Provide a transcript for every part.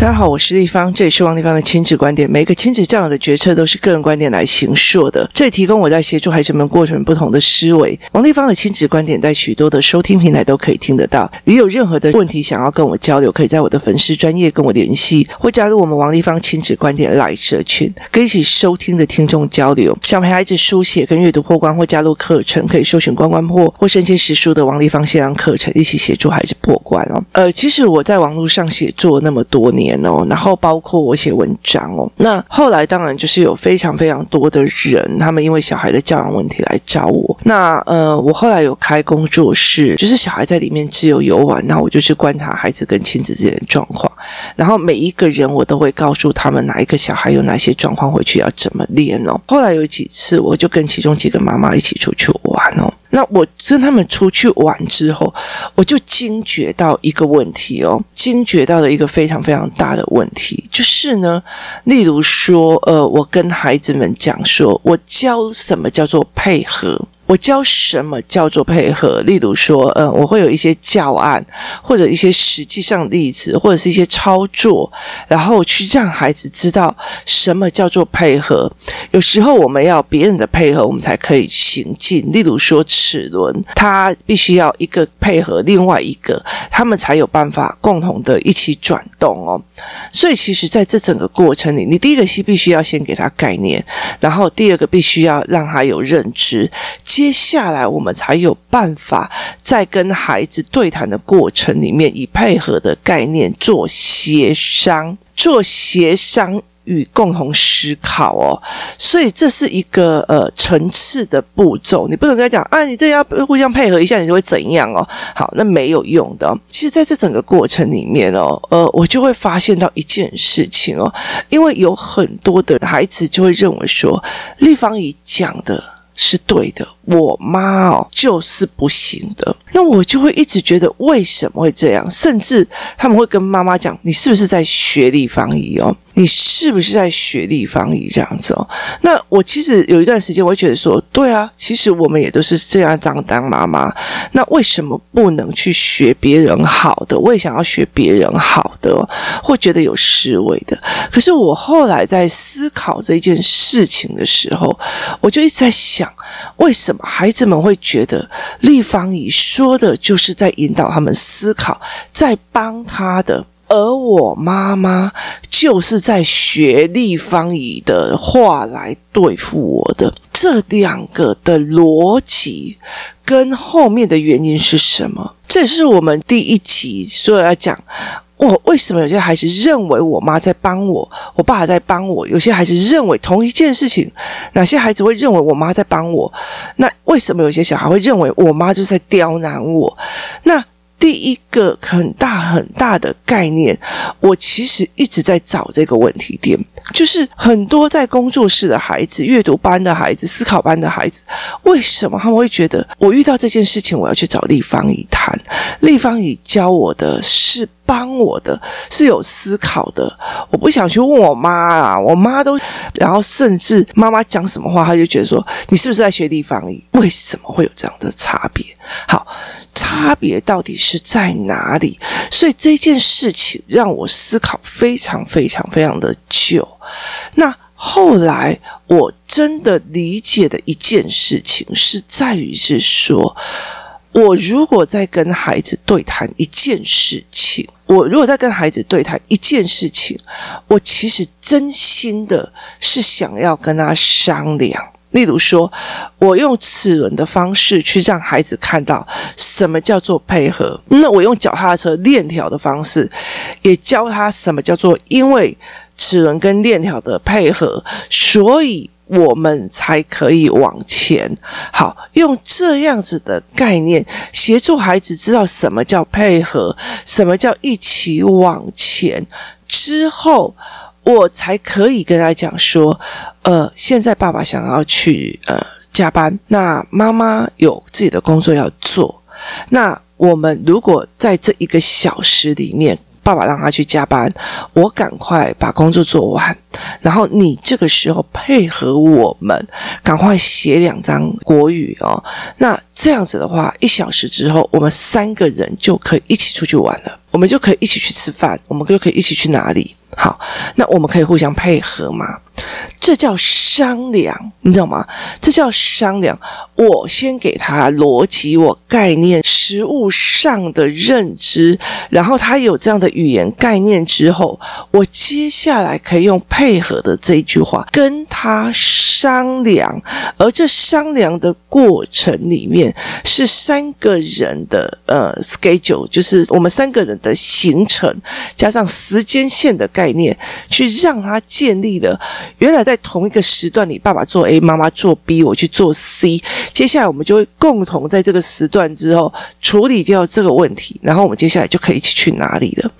大家好，我是丽芳，这里是王立芳的亲子观点。每个亲子教养的决策都是个人观点来形塑的，这里提供我在协助孩子们过程不同的思维。王立芳的亲子观点在许多的收听平台都可以听得到。你有任何的问题想要跟我交流，可以在我的粉丝专业跟我联系，或加入我们王立芳亲子观点来社群，跟一起收听的听众交流。想陪孩子书写跟阅读破关或加入课程，可以搜寻关关破或身兼实书的王立芳线上课程，一起协助孩子破关哦。呃，其实我在网络上写作那么多年。哦，然后包括我写文章哦，那后来当然就是有非常非常多的人，他们因为小孩的教养问题来找我。那呃，我后来有开工作室，就是小孩在里面自由游玩，那我就去观察孩子跟亲子之间的状况，然后每一个人我都会告诉他们哪一个小孩有哪些状况，回去要怎么练哦。后来有几次，我就跟其中几个妈妈一起出去玩哦。那我跟他们出去玩之后，我就惊觉到一个问题哦，惊觉到了一个非常非常大的问题，就是呢，例如说，呃，我跟孩子们讲说，我教什么叫做配合。我教什么叫做配合？例如说，呃，我会有一些教案，或者一些实际上例子，或者是一些操作，然后去让孩子知道什么叫做配合。有时候我们要别人的配合，我们才可以行进。例如说，齿轮，它必须要一个配合另外一个，他们才有办法共同的一起转动哦。所以，其实在这整个过程里，你第一个是必须要先给他概念，然后第二个必须要让他有认知。接下来，我们才有办法在跟孩子对谈的过程里面，以配合的概念做协商，做协商。与共同思考哦，所以这是一个呃层次的步骤，你不能跟他讲啊，你这要互相配合一下，你就会怎样哦？好，那没有用的。其实，在这整个过程里面哦，呃，我就会发现到一件事情哦，因为有很多的孩子就会认为说，丽芳姨讲的是对的，我妈哦就是不行的。那我就会一直觉得为什么会这样？甚至他们会跟妈妈讲：“你是不是在学历防疫哦？你是不是在学立方仪这样子哦？”那我其实有一段时间，我会觉得说：“对啊，其实我们也都是这样当当妈妈。那为什么不能去学别人好的？我也想要学别人好的，会觉得有思维的。可是我后来在思考这件事情的时候，我就一直在想：为什么孩子们会觉得立方仪？说的就是在引导他们思考，在帮他的，而我妈妈就是在学丽芳姨的话来对付我的。这两个的逻辑跟后面的原因是什么？这也是我们第一集所要讲。我为什么有些孩子认为我妈在帮我，我爸在帮我？有些孩子认为同一件事情，哪些孩子会认为我妈在帮我？那为什么有些小孩会认为我妈就是在刁难我？那第一个很大很大的概念，我其实一直在找这个问题点，就是很多在工作室的孩子、阅读班的孩子、思考班的孩子，为什么他们会觉得我遇到这件事情，我要去找丽芳姨谈？丽芳姨教我的是。帮我的是有思考的，我不想去问我妈啊，我妈都，然后甚至妈妈讲什么话，她就觉得说，你是不是在学地方语？为什么会有这样的差别？好，差别到底是在哪里？所以这件事情让我思考非常非常非常的久。那后来我真的理解的一件事情是在于是说。我如果在跟孩子对谈一件事情，我如果在跟孩子对谈一件事情，我其实真心的是想要跟他商量。例如说，我用齿轮的方式去让孩子看到什么叫做配合，那我用脚踏车链条的方式，也教他什么叫做因为齿轮跟链条的配合，所以。我们才可以往前。好，用这样子的概念协助孩子知道什么叫配合，什么叫一起往前。之后，我才可以跟他讲说：呃，现在爸爸想要去呃加班，那妈妈有自己的工作要做。那我们如果在这一个小时里面，爸爸让他去加班，我赶快把工作做完，然后你这个时候配合我们，赶快写两张国语哦。那这样子的话，一小时之后，我们三个人就可以一起出去玩了，我们就可以一起去吃饭，我们就可以一起去哪里？好，那我们可以互相配合吗？这叫商量，你知道吗？这叫商量。我先给他逻辑、我概念、实物上的认知，然后他有这样的语言概念之后，我接下来可以用配合的这句话跟他商量。而这商量的过程里面，是三个人的呃 schedule，就是我们三个人的行程加上时间线的概念，去让他建立了。原来在同一个时段里，爸爸做 A，妈妈做 B，我去做 C。接下来我们就会共同在这个时段之后处理掉这个问题，然后我们接下来就可以一起去哪里了。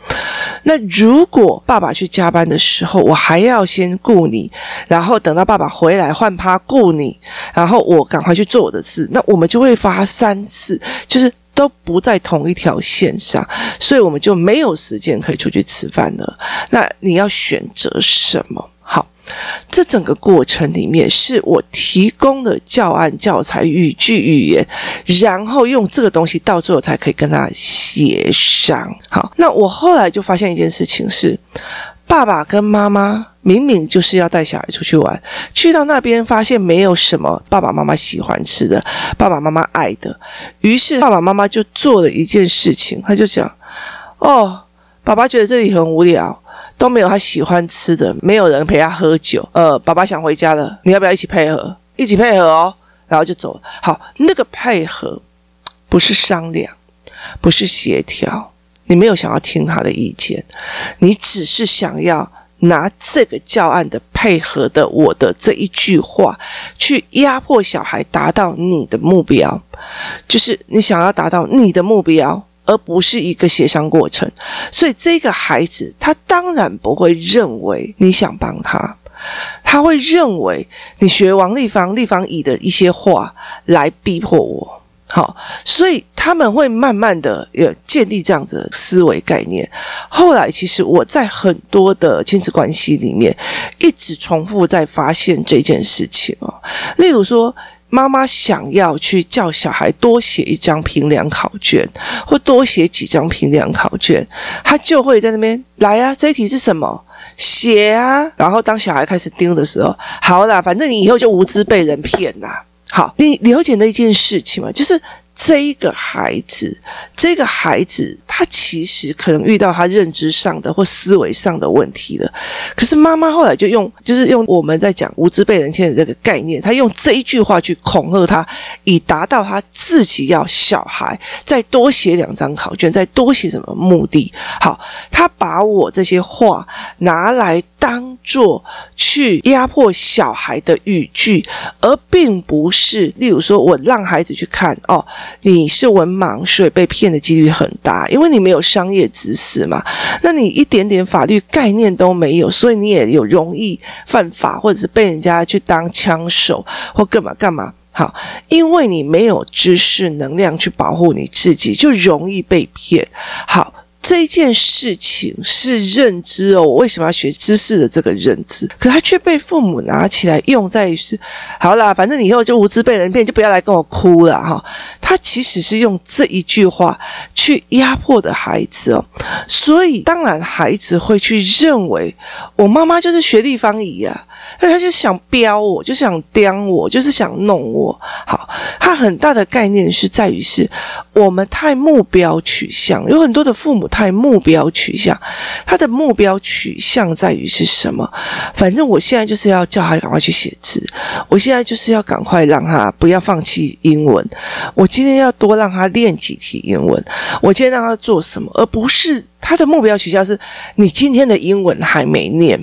那如果爸爸去加班的时候，我还要先顾你，然后等到爸爸回来换他顾你，然后我赶快去做我的事，那我们就会发三次，就是都不在同一条线上，所以我们就没有时间可以出去吃饭了。那你要选择什么？这整个过程里面，是我提供的教案、教材、语句、语言，然后用这个东西到最后才可以跟他协商。好，那我后来就发现一件事情是，爸爸跟妈妈明明就是要带小孩出去玩，去到那边发现没有什么爸爸妈妈喜欢吃的、爸爸妈妈爱的，于是爸爸妈妈就做了一件事情，他就讲：“哦，爸爸觉得这里很无聊。”都没有他喜欢吃的，没有人陪他喝酒。呃，爸爸想回家了，你要不要一起配合？一起配合哦，然后就走了。好，那个配合不是商量，不是协调，你没有想要听他的意见，你只是想要拿这个教案的配合的我的这一句话去压迫小孩，达到你的目标，就是你想要达到你的目标。而不是一个协商过程，所以这个孩子他当然不会认为你想帮他，他会认为你学王立方、立方乙的一些话来逼迫我。好，所以他们会慢慢的也建立这样子的思维概念。后来，其实我在很多的亲子关系里面一直重复在发现这件事情哦，例如说。妈妈想要去叫小孩多写一张评量考卷，或多写几张评量考卷，他就会在那边来啊，这一题是什么？写啊。然后当小孩开始盯的时候，好啦，反正你以后就无知被人骗啦。好，你了解那件事情吗？就是。这一个孩子，这个孩子，他其实可能遇到他认知上的或思维上的问题了。可是妈妈后来就用，就是用我们在讲无知被人骗的这个概念，他用这一句话去恐吓他，以达到他自己要小孩再多写两张考卷，再多写什么目的。好，他把我这些话拿来当做去压迫小孩的语句，而并不是，例如说我让孩子去看哦。你是文盲，所以被骗的几率很大，因为你没有商业知识嘛。那你一点点法律概念都没有，所以你也有容易犯法，或者是被人家去当枪手或干嘛干嘛。好，因为你没有知识能量去保护你自己，就容易被骗。好。这一件事情是认知哦，我为什么要学知识的这个认知？可他却被父母拿起来用在于是，好啦，反正你以后就无知被人骗，就不要来跟我哭了哈。他其实是用这一句话去压迫的孩子哦，所以当然孩子会去认为我妈妈就是学丽芳姨啊。那他就想标我，就想刁我，就是想弄我。好，他很大的概念是在于是我们太目标取向，有很多的父母太目标取向。他的目标取向在于是什么？反正我现在就是要叫他赶快去写字，我现在就是要赶快让他不要放弃英文。我今天要多让他练几题英文。我今天让他做什么？而不是他的目标取向是你今天的英文还没念。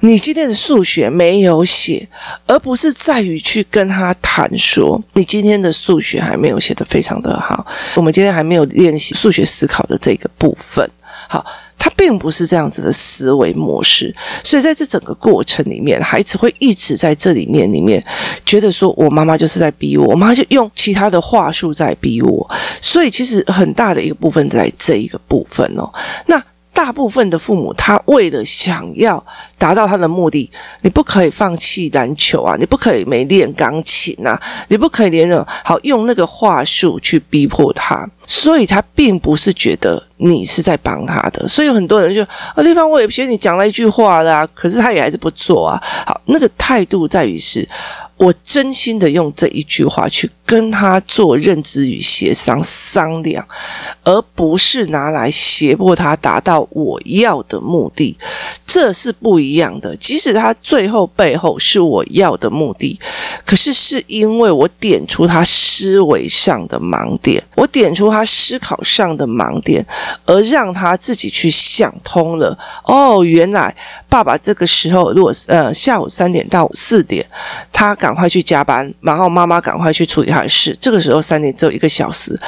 你今天的数学没有写，而不是在于去跟他谈说，你今天的数学还没有写得非常的好。我们今天还没有练习数学思考的这个部分。好，他并不是这样子的思维模式，所以在这整个过程里面，孩子会一直在这里面里面觉得说，我妈妈就是在逼我，我妈就用其他的话术在逼我。所以其实很大的一个部分在这一个部分哦。那。大部分的父母，他为了想要达到他的目的，你不可以放弃篮球啊，你不可以没练钢琴啊，你不可以连着好用那个话术去逼迫他，所以他并不是觉得你是在帮他的，所以有很多人就啊，对方我也不觉得你讲了一句话啦，可是他也还是不做啊。好，那个态度在于是。我真心的用这一句话去跟他做认知与协商商量，而不是拿来胁迫他达到我要的目的，这是不一样的。即使他最后背后是我要的目的，可是是因为我点出他思维上的盲点，我点出他思考上的盲点，而让他自己去想通了。哦，原来爸爸这个时候，如果呃下午三点到四点，他赶快去加班，然后妈妈赶快去处理他还是。这个时候三点只有一个小时，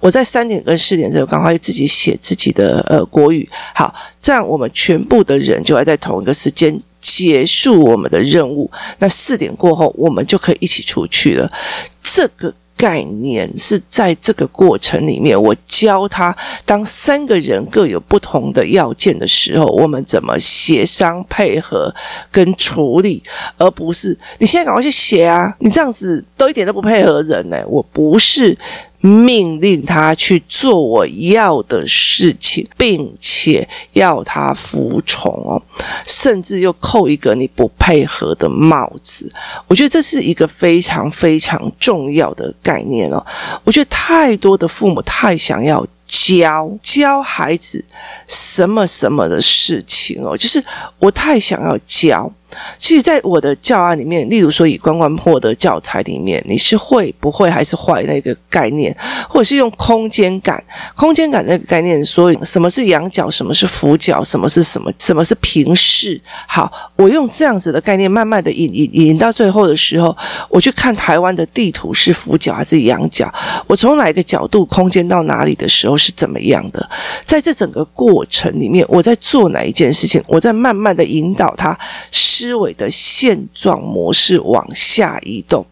我在三点跟四点之后赶快自己写自己的呃国语。好，这样我们全部的人就要在同一个时间结束我们的任务。那四点过后，我们就可以一起出去了。这个。概念是在这个过程里面，我教他，当三个人各有不同的要件的时候，我们怎么协商配合跟处理，而不是你现在赶快去写啊！你这样子都一点都不配合人呢、我不是。命令他去做我要的事情，并且要他服从哦，甚至又扣一个你不配合的帽子。我觉得这是一个非常非常重要的概念哦。我觉得太多的父母太想要教教孩子什么什么的事情哦，就是我太想要教。其实，在我的教案里面，例如说以关关破的教材里面，你是会不会还是坏那个概念，或者是用空间感、空间感那个概念说什么是仰角，什么是俯角，什么是什么，什么是平视。好，我用这样子的概念，慢慢的引引引到最后的时候，我去看台湾的地图是俯角还是仰角，我从哪一个角度空间到哪里的时候是怎么样的，在这整个过程里面，我在做哪一件事情，我在慢慢的引导他是。思维的现状模式往下移动。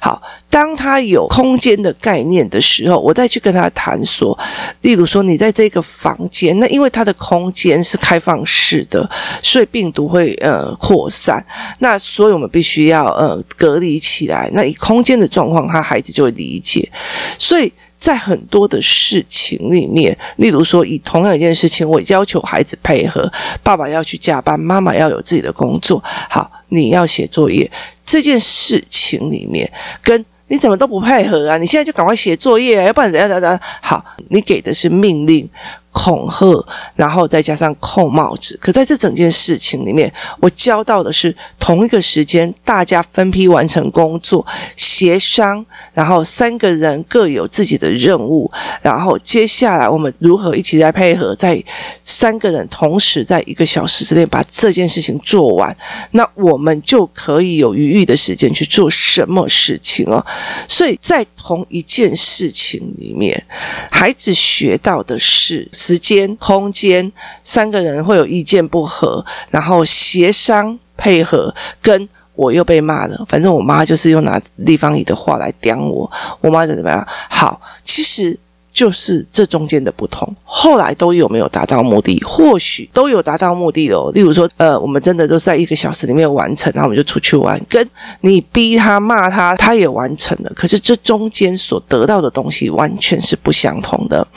好，当他有空间的概念的时候，我再去跟他谈说，例如说，你在这个房间，那因为它的空间是开放式的，所以病毒会呃扩散。那所以我们必须要呃隔离起来。那以空间的状况，他孩子就会理解。所以。在很多的事情里面，例如说，以同样一件事情，我要求孩子配合，爸爸要去加班，妈妈要有自己的工作。好，你要写作业这件事情里面，跟你怎么都不配合啊？你现在就赶快写作业啊，要不然怎样怎样怎样？好，你给的是命令。恐吓，然后再加上扣帽子。可在这整件事情里面，我教到的是同一个时间，大家分批完成工作，协商，然后三个人各有自己的任务，然后接下来我们如何一起来配合，在三个人同时在一个小时之内把这件事情做完，那我们就可以有余裕的时间去做什么事情哦。所以在同一件事情里面，孩子学到的是。时间、空间，三个人会有意见不合，然后协商配合，跟我又被骂了。反正我妈就是用拿立方体的话来刁我，我妈怎么样？好，其实。就是这中间的不同，后来都有没有达到目的？或许都有达到目的哦。例如说，呃，我们真的都在一个小时里面完成，然后我们就出去玩。跟你逼他骂他，他也完成了。可是这中间所得到的东西完全是不相同的，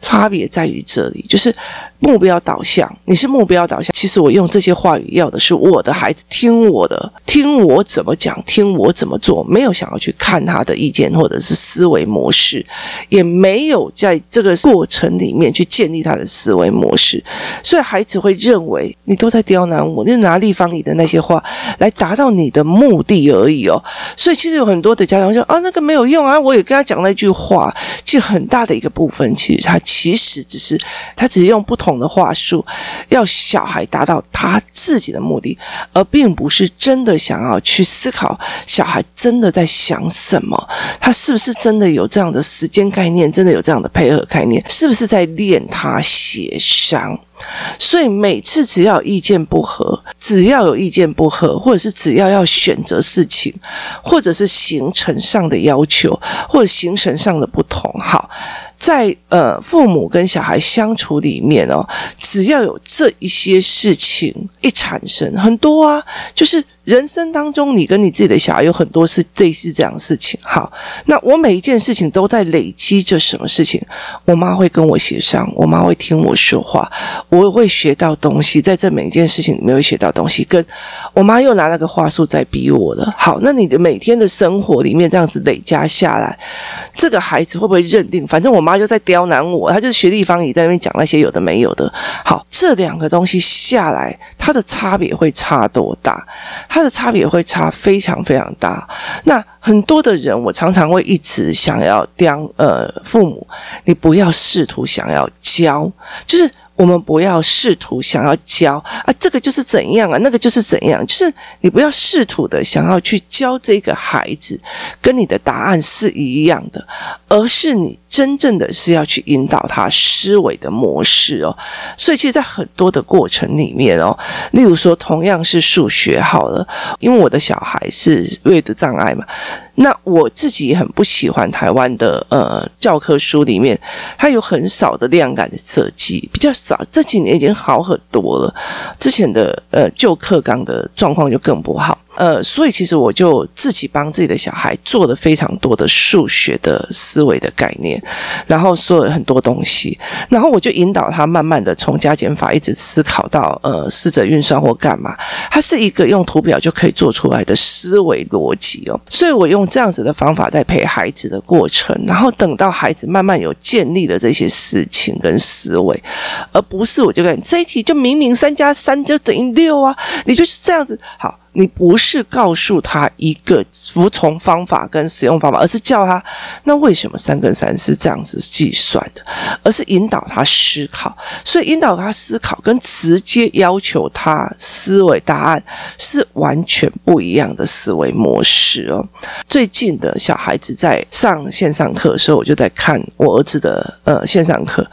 差别在于这里，就是。目标导向，你是目标导向。其实我用这些话语要的是我的孩子听我的，听我怎么讲，听我怎么做，没有想要去看他的意见或者是思维模式，也没有在这个过程里面去建立他的思维模式，所以孩子会认为你都在刁难我，你是拿立方体的那些话来达到你的目的而已哦。所以其实有很多的家长说啊，那个没有用啊，我也跟他讲那句话，其实很大的一个部分，其实他其实只是他只是用不同。的话术，要小孩达到他自己的目的，而并不是真的想要去思考小孩真的在想什么，他是不是真的有这样的时间概念，真的有这样的配合概念，是不是在练他协商？所以每次只要意见不合，只要有意见不合，或者是只要要选择事情，或者是行程上的要求，或者行程上的不同，好。在呃父母跟小孩相处里面哦，只要有这一些事情一产生，很多啊，就是。人生当中，你跟你自己的小孩有很多是类似这样的事情。好，那我每一件事情都在累积着什么事情？我妈会跟我协商，我妈会听我说话，我会学到东西，在这每一件事情里面会学到东西。跟我妈又拿了个话术在逼我了。好，那你的每天的生活里面这样子累加下来，这个孩子会不会认定？反正我妈就在刁难我，她就是学地方也在那边讲那些有的没有的。好，这两个东西下来，它的差别会差多大？它的差别会差非常非常大。那很多的人，我常常会一直想要当呃父母，你不要试图想要教，就是。我们不要试图想要教啊，这个就是怎样啊，那个就是怎样，就是你不要试图的想要去教这个孩子，跟你的答案是一样的，而是你真正的是要去引导他思维的模式哦。所以，其实，在很多的过程里面哦，例如说，同样是数学好了，因为我的小孩是阅读障碍嘛。那我自己很不喜欢台湾的呃教科书里面，它有很少的量感的设计，比较少。这几年已经好很多了，之前的呃旧课纲的状况就更不好。呃，所以其实我就自己帮自己的小孩做了非常多的数学的思维的概念，然后说了很多东西，然后我就引导他慢慢的从加减法一直思考到呃四则运算或干嘛，它是一个用图表就可以做出来的思维逻辑哦。所以我用这样子的方法在陪孩子的过程，然后等到孩子慢慢有建立了这些事情跟思维，而不是我就跟这一题就明明三加三就等于六啊，你就是这样子好。你不是告诉他一个服从方法跟使用方法，而是叫他那为什么三跟三是这样子计算的？而是引导他思考。所以引导他思考跟直接要求他思维答案是完全不一样的思维模式哦。最近的小孩子在上线上课的时候，我就在看我儿子的呃线上课，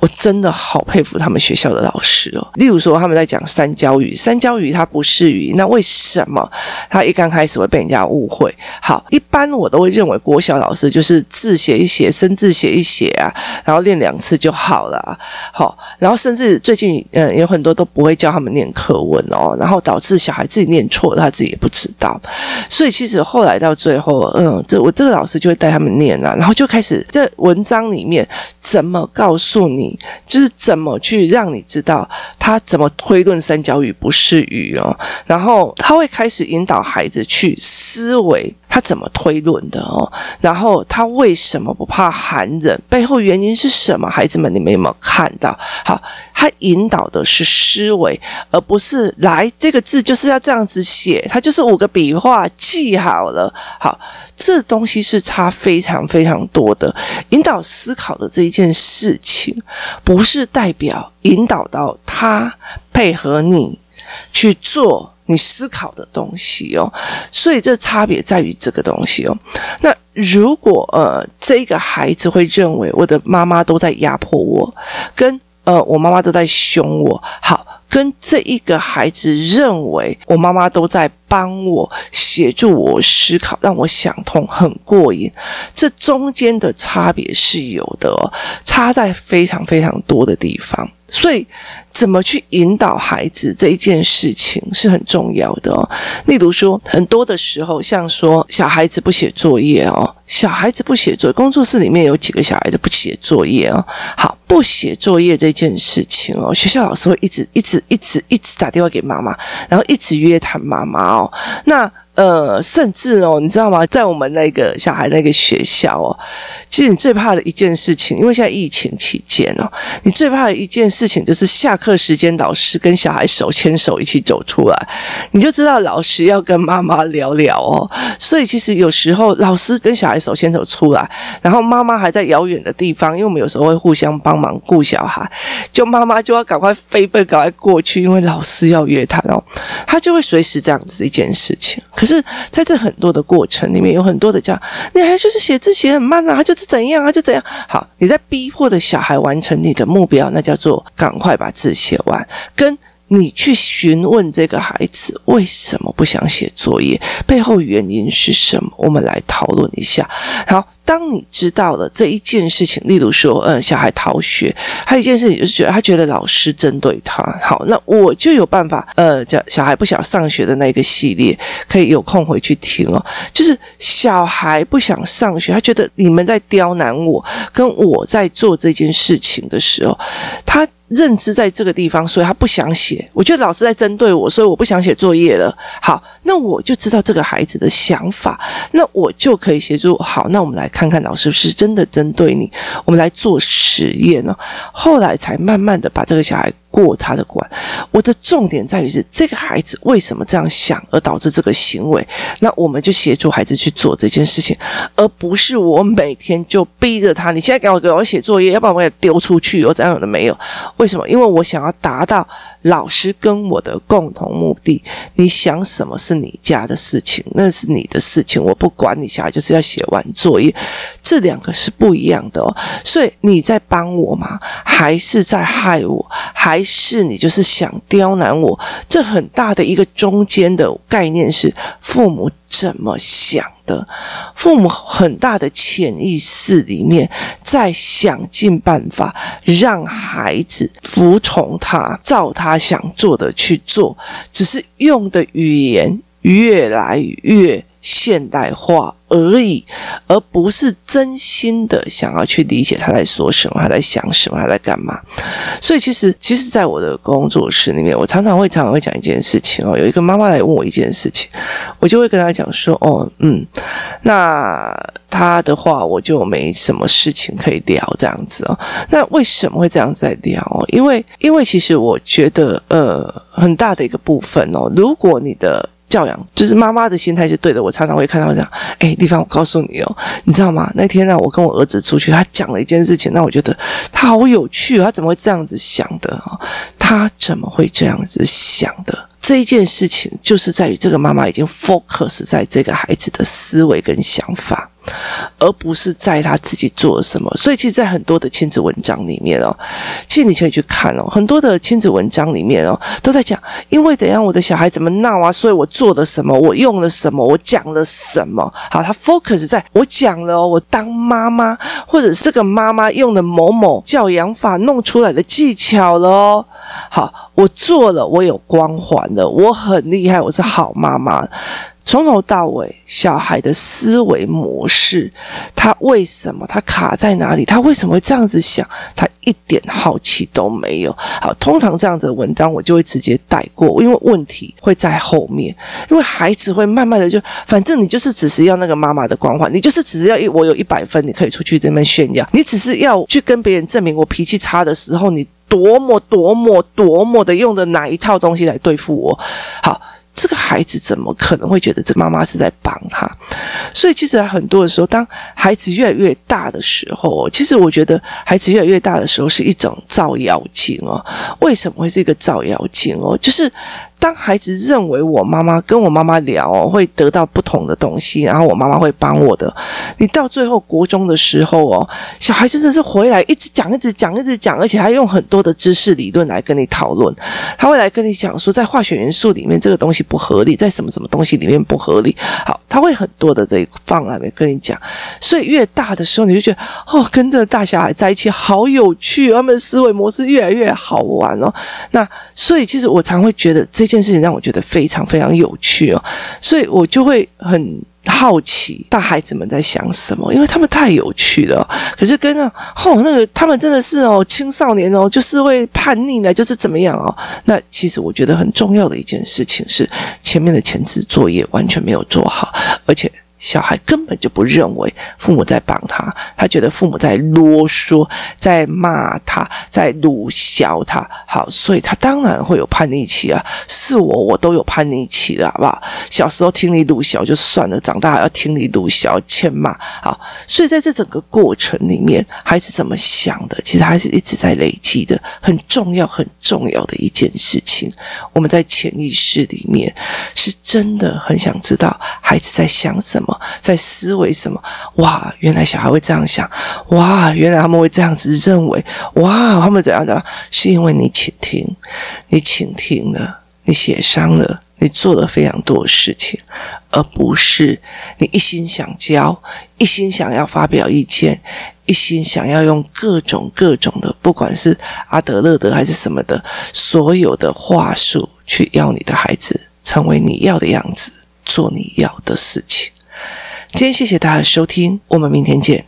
我真的好佩服他们学校的老师哦。例如说他们在讲三焦鱼，三焦鱼它不是鱼，那为什？什么？他一刚开始会被人家误会。好，一般我都会认为国小老师就是字写一写，生字写一写啊，然后练两次就好了。好，然后甚至最近嗯有很多都不会教他们念课文哦，然后导致小孩自己念错了，他自己也不知道。所以其实后来到最后，嗯，这我这个老师就会带他们念啊，然后就开始在文章里面怎么告诉你，就是怎么去让你知道他怎么推论三角语不是语哦，然后他。会开始引导孩子去思维，他怎么推论的哦？然后他为什么不怕寒冷？背后原因是什么？孩子们，你们有没有看到？好，他引导的是思维，而不是来这个字就是要这样子写，他就是五个笔画记好了。好，这东西是差非常非常多的。引导思考的这一件事情，不是代表引导到他配合你去做。你思考的东西哦，所以这差别在于这个东西哦。那如果呃，这个孩子会认为我的妈妈都在压迫我，跟呃，我妈妈都在凶我，好，跟这一个孩子认为我妈妈都在帮我协助我思考，让我想通很过瘾，这中间的差别是有的哦，差在非常非常多的地方，所以。怎么去引导孩子这一件事情是很重要的哦。例如说，很多的时候，像说小孩子不写作业哦，小孩子不写作业，工作室里面有几个小孩子不写作业哦。好，不写作业这件事情哦，学校老师会一直一直一直一直打电话给妈妈，然后一直约谈妈妈哦。那呃，甚至哦，你知道吗？在我们那个小孩那个学校哦，其实你最怕的一件事情，因为现在疫情期间哦，你最怕的一件事情就是下课时间，老师跟小孩手牵手一起走出来，你就知道老师要跟妈妈聊聊哦。所以其实有时候老师跟小孩手牵手出来，然后妈妈还在遥远的地方，因为我们有时候会互相帮忙顾小孩，就妈妈就要赶快飞奔，赶快过去，因为老师要约他哦，他就会随时这样子一件事情。可是。在这很多的过程里面，有很多的叫你还就是写字写很慢啊，他就是怎样啊，就怎样。好，你在逼迫的小孩完成你的目标，那叫做赶快把字写完，跟你去询问这个孩子为什么不想写作业，背后原因是什么？我们来讨论一下。好。当你知道了这一件事情，例如说，嗯，小孩逃学，还有一件事情就是觉得他觉得老师针对他，好，那我就有办法，呃，叫小孩不想上学的那个系列，可以有空回去听哦。就是小孩不想上学，他觉得你们在刁难我，跟我在做这件事情的时候，他。认知在这个地方，所以他不想写。我觉得老师在针对我，所以我不想写作业了。好，那我就知道这个孩子的想法，那我就可以协助。好，那我们来看看老师是不是真的针对你。我们来做实验呢，后来才慢慢的把这个小孩。过他的关，我的重点在于是这个孩子为什么这样想，而导致这个行为。那我们就协助孩子去做这件事情，而不是我每天就逼着他。你现在给我给我写作业，要不然我也丢出去，有这样的没有？为什么？因为我想要达到老师跟我的共同目的。你想什么是你家的事情，那是你的事情，我不管你。小孩就是要写完作业，这两个是不一样的哦。所以你在帮我吗？还是在害我？还？是你就是想刁难我？这很大的一个中间的概念是父母怎么想的？父母很大的潜意识里面在想尽办法让孩子服从他，照他想做的去做，只是用的语言越来越现代化而已，而不是真心的想要去理解他在说什么，他在想什么，他在干嘛。所以，其实，其实，在我的工作室里面，我常常会常常会讲一件事情哦。有一个妈妈来问我一件事情，我就会跟她讲说：“哦，嗯，那她的话，我就没什么事情可以聊这样子哦。那为什么会这样在聊哦？因为，因为其实我觉得，呃，很大的一个部分哦，如果你的。教养就是妈妈的心态是对的。我常常会看到这样，哎，地方我告诉你哦，你知道吗？那天呢，我跟我儿子出去，他讲了一件事情，那我觉得他好有趣，他怎么会这样子想的啊？他怎么会这样子想的？这一件事情就是在于这个妈妈已经 focus 在这个孩子的思维跟想法。而不是在他自己做了什么，所以其实，在很多的亲子文章里面哦，其实你可以去看哦，很多的亲子文章里面哦，都在讲，因为怎样，我的小孩怎么闹啊，所以我做了什么，我用了什么，我讲了什么。好，他 focus 在我讲了，我当妈妈，或者是这个妈妈用的某某教养法弄出来的技巧了。好，我做了，我有光环了，我很厉害，我是好妈妈。从头到尾，小孩的思维模式，他为什么他卡在哪里？他为什么会这样子想？他一点好奇都没有。好，通常这样子的文章我就会直接带过，因为问题会在后面。因为孩子会慢慢的就，反正你就是只是要那个妈妈的光环，你就是只是要一我有一百分，你可以出去这边炫耀，你只是要去跟别人证明我脾气差的时候，你多么多么多么的用的哪一套东西来对付我？好。这个孩子怎么可能会觉得这妈妈是在帮他？所以其实很多的时候，当孩子越来越大的时候，其实我觉得孩子越来越大的时候是一种照妖镜哦。为什么会是一个照妖镜哦？就是。当孩子认为我妈妈跟我妈妈聊哦，会得到不同的东西，然后我妈妈会帮我的。你到最后国中的时候哦，小孩真的是回来一直讲，一直讲，一直讲，而且还用很多的知识理论来跟你讨论。他会来跟你讲说，在化学元素里面这个东西不合理，在什么什么东西里面不合理。好，他会很多的这一方来面跟你讲。所以越大的时候，你就觉得哦，跟着大小孩在一起好有趣，他们的思维模式越来越好玩哦。那所以其实我常会觉得这。这件事情让我觉得非常非常有趣哦，所以我就会很好奇大孩子们在想什么，因为他们太有趣了。可是跟那哦，那个他们真的是哦，青少年哦，就是会叛逆呢，就是怎么样哦？那其实我觉得很重要的一件事情是，前面的前置作业完全没有做好，而且。小孩根本就不认为父母在帮他，他觉得父母在啰嗦，在骂他，在辱笑他。好，所以他当然会有叛逆期啊。是我，我都有叛逆期了，好不好？小时候听你鲁笑就算了，长大还要听你鲁笑、欠骂。好，所以在这整个过程里面，孩子怎么想的，其实还是一直在累积的。很重要、很重要的一件事情，我们在潜意识里面是真的很想知道孩子在想什么。在思维什么。哇，原来小孩会这样想，哇，原来他们会这样子认为，哇，他们怎样怎样，是因为你倾听，你倾听了，你协商了。你做了非常多的事情，而不是你一心想教，一心想要发表意见，一心想要用各种各种的，不管是阿德勒的还是什么的，所有的话术去要你的孩子成为你要的样子，做你要的事情。今天谢谢大家的收听，我们明天见。